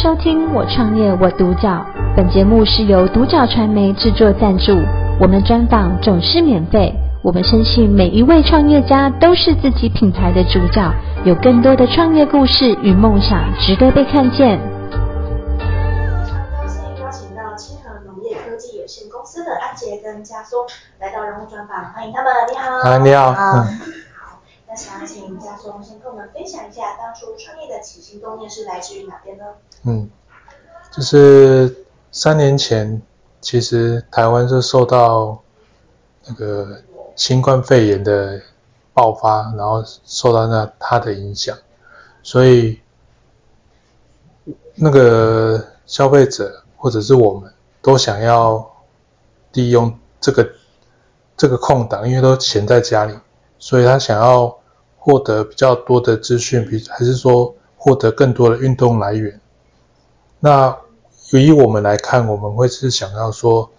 收听《我创业我独角》，本节目是由独角传媒制作赞助，我们专访总是免费。我们相信每一位创业家都是自己品牌的主角，有更多的创业故事与梦想值得被看见。高兴邀请到清河农业科技有限公司的安杰跟家松来到人物专访，欢迎他们。你好，啊，你好。嗯那想请家松先跟我们分享一下，当初创业的起心动念是来自于哪边呢？嗯，就是三年前，其实台湾是受到那个新冠肺炎的爆发，然后受到那它的影响，所以那个消费者或者是我们都想要利用这个这个空档，因为都闲在家里，所以他想要。获得比较多的资讯，比还是说获得更多的运动来源。那以我们来看，我们会是想要说，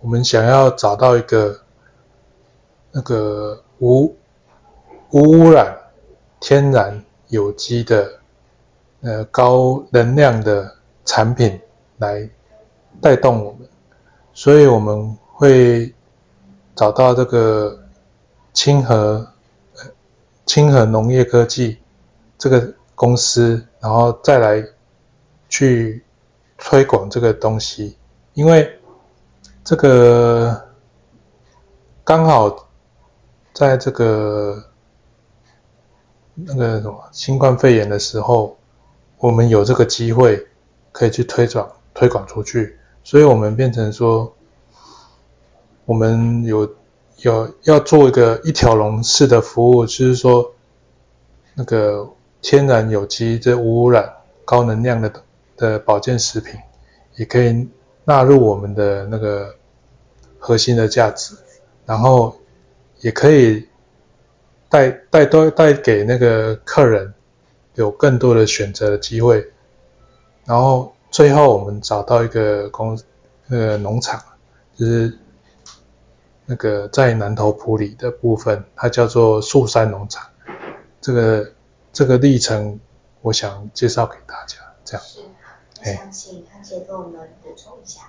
我们想要找到一个那个无无污染、天然有机的呃高能量的产品来带动我们，所以我们会找到这个钦禾。钦禾农业科技这个公司，然后再来去推广这个东西，因为这个刚好在这个那个什么新冠肺炎的时候，我们有这个机会可以去推广推广出去，所以我们变成说，我们有。有要做一个一条龙式的服务，就是说，那个天然有机、这无污染、高能量的的保健食品，也可以纳入我们的那个核心的价值，然后也可以带带多带给那个客人有更多的选择的机会，然后最后我们找到一个公那个农场，就是。那个在南投埔里的部分，它叫做树山农场。这个这个历程，我想介绍给大家。这样。想请安姐跟我们补充一下。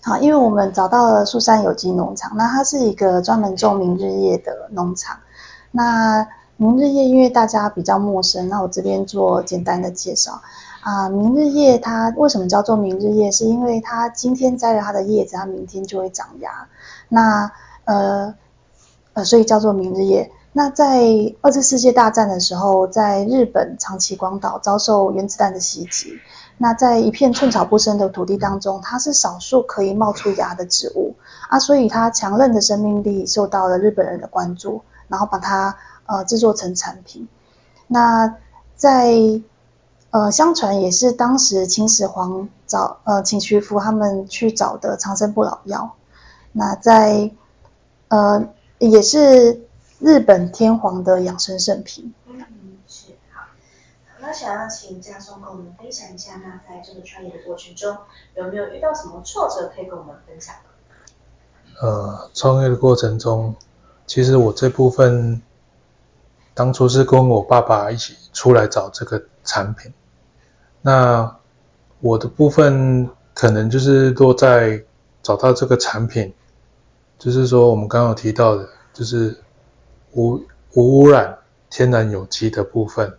好，因为我们找到了树山有机农场，那它是一个专门种明日叶的农场。那明日叶因为大家比较陌生，那我这边做简单的介绍。啊，明日叶它为什么叫做明日叶？是因为它今天摘了它的叶子，它明天就会长芽。那呃呃，所以叫做明日叶。那在二次世界大战的时候，在日本长崎广岛遭受原子弹的袭击，那在一片寸草不生的土地当中，它是少数可以冒出芽的植物啊，所以它强韧的生命力受到了日本人的关注，然后把它呃制作成产品。那在呃相传也是当时秦始皇找呃秦徐福他们去找的长生不老药。那在，呃，也是日本天皇的养生圣品。那想要请家松跟我们分享一下，那在这个创业的过程中，有没有遇到什么挫折可以跟我们分享？呃，创业的过程中，其实我这部分当初是跟我爸爸一起出来找这个产品。那我的部分可能就是落在找到这个产品。就是说，我们刚刚有提到的，就是无无污染、天然有机的部分。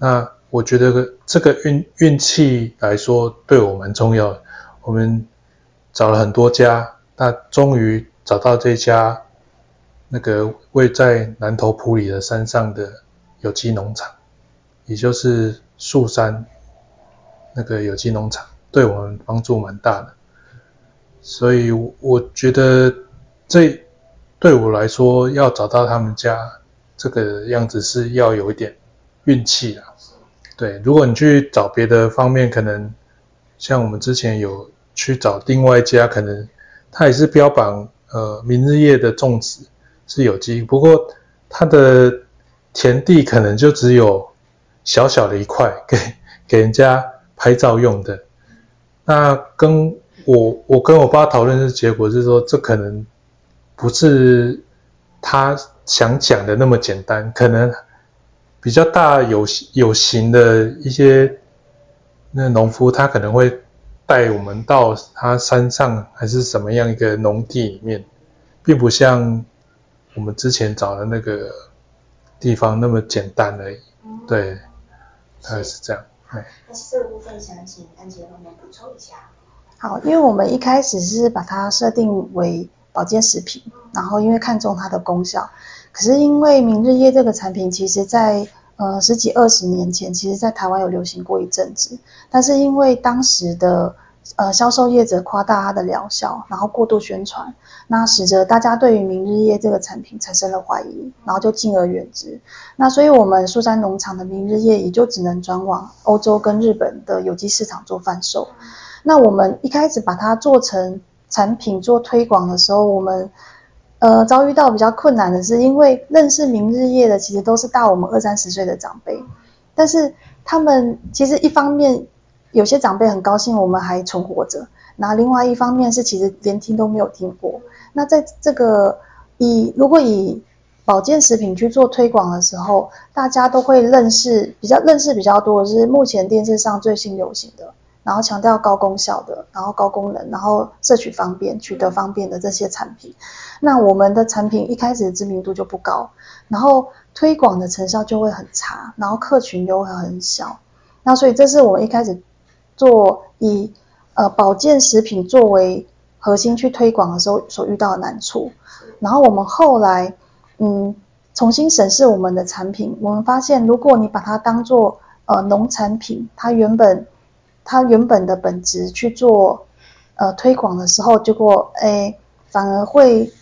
那我觉得这个运运气来说，对我蛮重要的。我们找了很多家，那终于找到这家那个位在南投埔里的山上的有机农场，也就是树山那个有机农场，对我们帮助蛮大的。所以我觉得。这对我来说，要找到他们家这个样子是要有一点运气啊。对，如果你去找别的方面，可能像我们之前有去找另外一家，可能他也是标榜呃明日叶的种植是有机，不过他的田地可能就只有小小的一块 给给人家拍照用的。那跟我我跟我爸讨论的结果是说，这可能。不是他想讲的那么简单，可能比较大有有形的一些那农夫他可能会带我们到他山上还是什么样一个农地里面，并不像我们之前找的那个地方那么简单而已。嗯、对，大概是这样。那这个部分想请安杰帮忙补充一下。好，因为我们一开始是把它设定为保健食品，然后因为看中它的功效，可是因为明日叶这个产品，其实在呃十几二十年前，其实在台湾有流行过一阵子，但是因为当时的呃销售业者夸大它的疗效，然后过度宣传，那使得大家对于明日叶这个产品产生了怀疑，然后就敬而远之。那所以我们苏山农场的明日叶也就只能转往欧洲跟日本的有机市场做贩售。那我们一开始把它做成产品做推广的时候，我们呃遭遇到比较困难的是，因为认识明日夜的其实都是大我们二三十岁的长辈，但是他们其实一方面有些长辈很高兴我们还存活着，那另外一方面是其实连听都没有听过。那在这个以如果以保健食品去做推广的时候，大家都会认识比较认识比较多的是目前电视上最新流行的。然后强调高功效的，然后高功能，然后摄取方便、取得方便的这些产品，那我们的产品一开始知名度就不高，然后推广的成效就会很差，然后客群又会很小。那所以这是我们一开始做以呃保健食品作为核心去推广的时候所遇到的难处。然后我们后来嗯重新审视我们的产品，我们发现如果你把它当做呃农产品，它原本它原本的本质去做呃推广的时候，结果诶反而会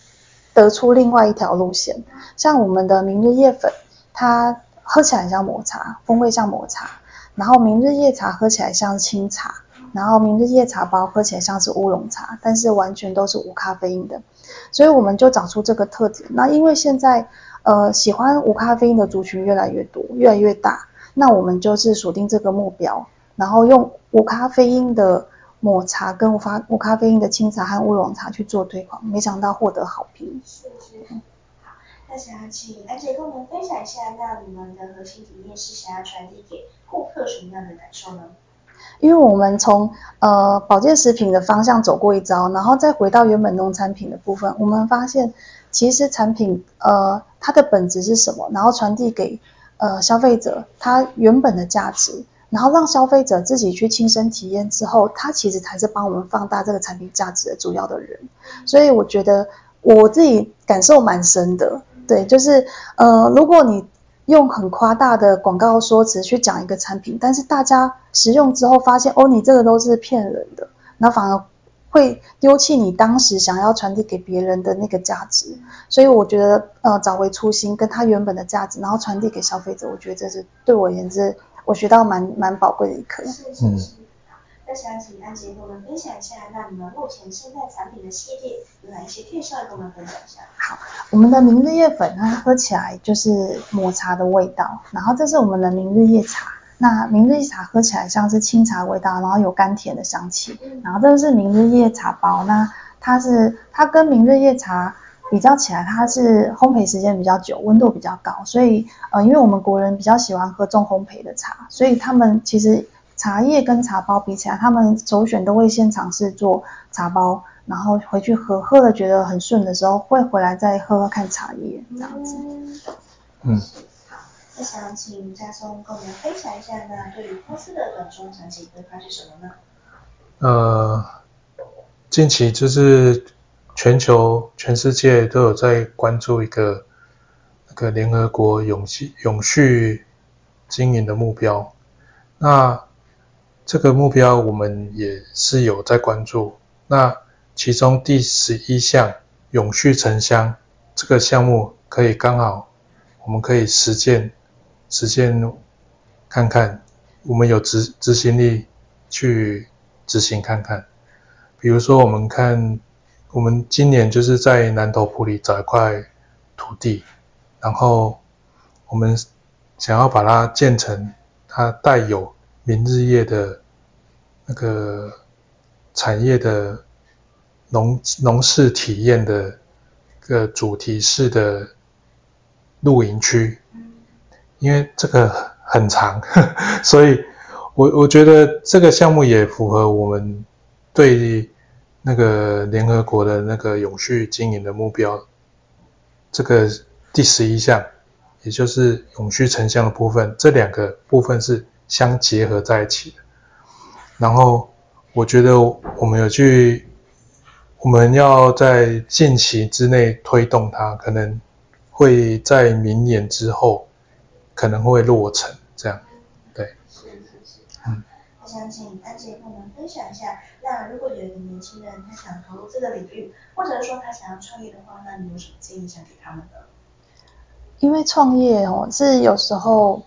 得出另外一条路线。像我们的明日叶粉，它喝起来像抹茶，风味像抹茶；然后明日叶茶喝起来像清茶，然后明日叶茶包喝起来像是乌龙茶，但是完全都是无咖啡因的。所以我们就找出这个特点。那因为现在呃喜欢无咖啡因的族群越来越多，越来越大，那我们就是锁定这个目标。然后用无咖啡因的抹茶跟无咖无咖啡因的清茶和乌龙茶去做推广，没想到获得好评。是是。好，那想要请安杰跟我们分享一下，那你们的核心理念是想要传递给顾客什么样的感受呢？因为我们从呃保健食品的方向走过一遭，然后再回到原本农产品的部分，我们发现其实产品呃它的本质是什么，然后传递给呃消费者它原本的价值。然后让消费者自己去亲身体验之后，他其实才是帮我们放大这个产品价值的主要的人。所以我觉得我自己感受蛮深的，对，就是呃，如果你用很夸大的广告说辞去讲一个产品，但是大家使用之后发现，哦，你这个都是骗人的，那反而会丢弃你当时想要传递给别人的那个价值。所以我觉得呃，找回初心，跟他原本的价值，然后传递给消费者，我觉得这是对我而言是。我学到蛮蛮宝贵的一课。是是是。好，那想请安杰跟我们分享一下，那你们目前现在产品的系列有哪一些介绍，跟我们分享一下？好，我们的明日叶粉它喝起来就是抹茶的味道，然后这是我们的明日叶茶，那明日叶茶喝起来像是清茶味道，然后有甘甜的香气，然后这是明日叶茶包，那它是它跟明日叶茶。比较起来，它是烘焙时间比较久，温度比较高，所以呃，因为我们国人比较喜欢喝重烘焙的茶，所以他们其实茶叶跟茶包比起来，他们首选都会先尝试做茶包，然后回去喝，喝了觉得很顺的时候，会回来再喝喝看茶叶这样子。嗯。好，那想请家松跟我们分享一下，呢对于公司的短中长期规划是什么呢？呃，近期就是。全球、全世界都有在关注一个那个联合国永续永续经营的目标。那这个目标我们也是有在关注。那其中第十一项永续城乡这个项目，可以刚好我们可以实践实践看看，我们有执执行力去执行看看。比如说我们看。我们今年就是在南投埔里找一块土地，然后我们想要把它建成它带有明日叶的那个产业的农农事体验的个主题式的露营区，因为这个很长，所以我我觉得这个项目也符合我们对那个联合国的那个永续经营的目标，这个第十一项，也就是永续城乡的部分，这两个部分是相结合在一起的。然后我觉得我们有去，我们要在近期之内推动它，可能会在明年之后可能会落成想请安杰跟我们分享一下，那如果有一个年轻人他想投入这个领域，或者说他想要创业的话，那你有什么建议想给他们的？因为创业哦，是有时候，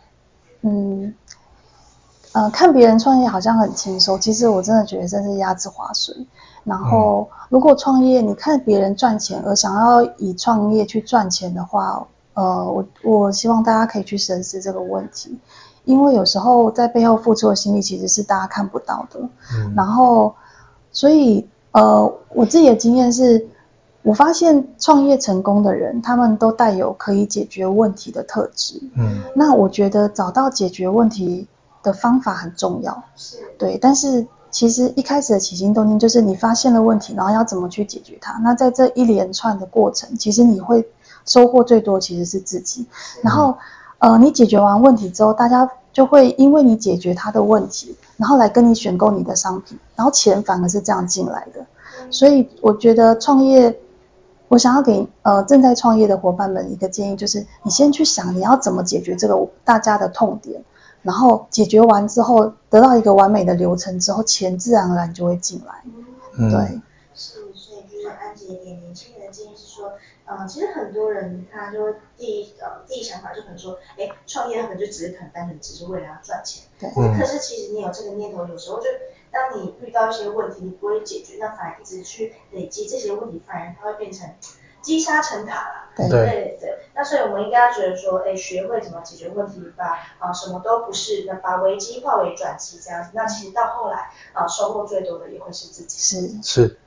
嗯，呃，看别人创业好像很轻松，其实我真的觉得真是鸭子划水。然后，如果创业，你看别人赚钱而想要以创业去赚钱的话，呃，我我希望大家可以去审视这个问题。因为有时候在背后付出的心力其实是大家看不到的，嗯，然后，所以呃，我自己的经验是，我发现创业成功的人，他们都带有可以解决问题的特质，嗯，那我觉得找到解决问题的方法很重要，是，对，但是其实一开始的起心动念就是你发现了问题，然后要怎么去解决它，那在这一连串的过程，其实你会收获最多其实是自己，然后。呃，你解决完问题之后，大家就会因为你解决他的问题，然后来跟你选购你的商品，然后钱反而是这样进来的。所以我觉得创业，我想要给呃正在创业的伙伴们一个建议，就是你先去想你要怎么解决这个大家的痛点，然后解决完之后得到一个完美的流程之后，钱自然而然就会进来。嗯，对。是，所以就是安杰给年轻人的建议是说。呃，其实很多人他就会第一呃第一想法就可能说，哎，创业可能就只是很单纯只是为了要赚钱。对。可是其实你有这个念头，有时候就当你遇到一些问题，你不会解决，那反而一直去累积这些问题，反而它会变成积沙成塔了。对对对。那所以我们应该要觉得说，哎，学会怎么解决问题，把啊、呃、什么都不是，那把危机化为转机这样子，那其实到后来啊、呃、收获最多的也会是自己。是是。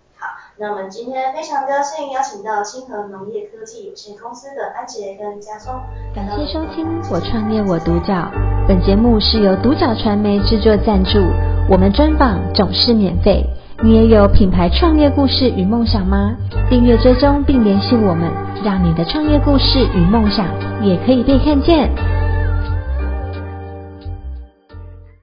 那我们今天非常高兴邀请到清河农业科技有限公司的安杰跟家聪。感谢收听《我创业我独角》，本节目是由独角传媒制作赞助，我们专访总是免费。你也有品牌创业故事与梦想吗？订阅追踪并联系我们，让你的创业故事与梦想也可以被看见。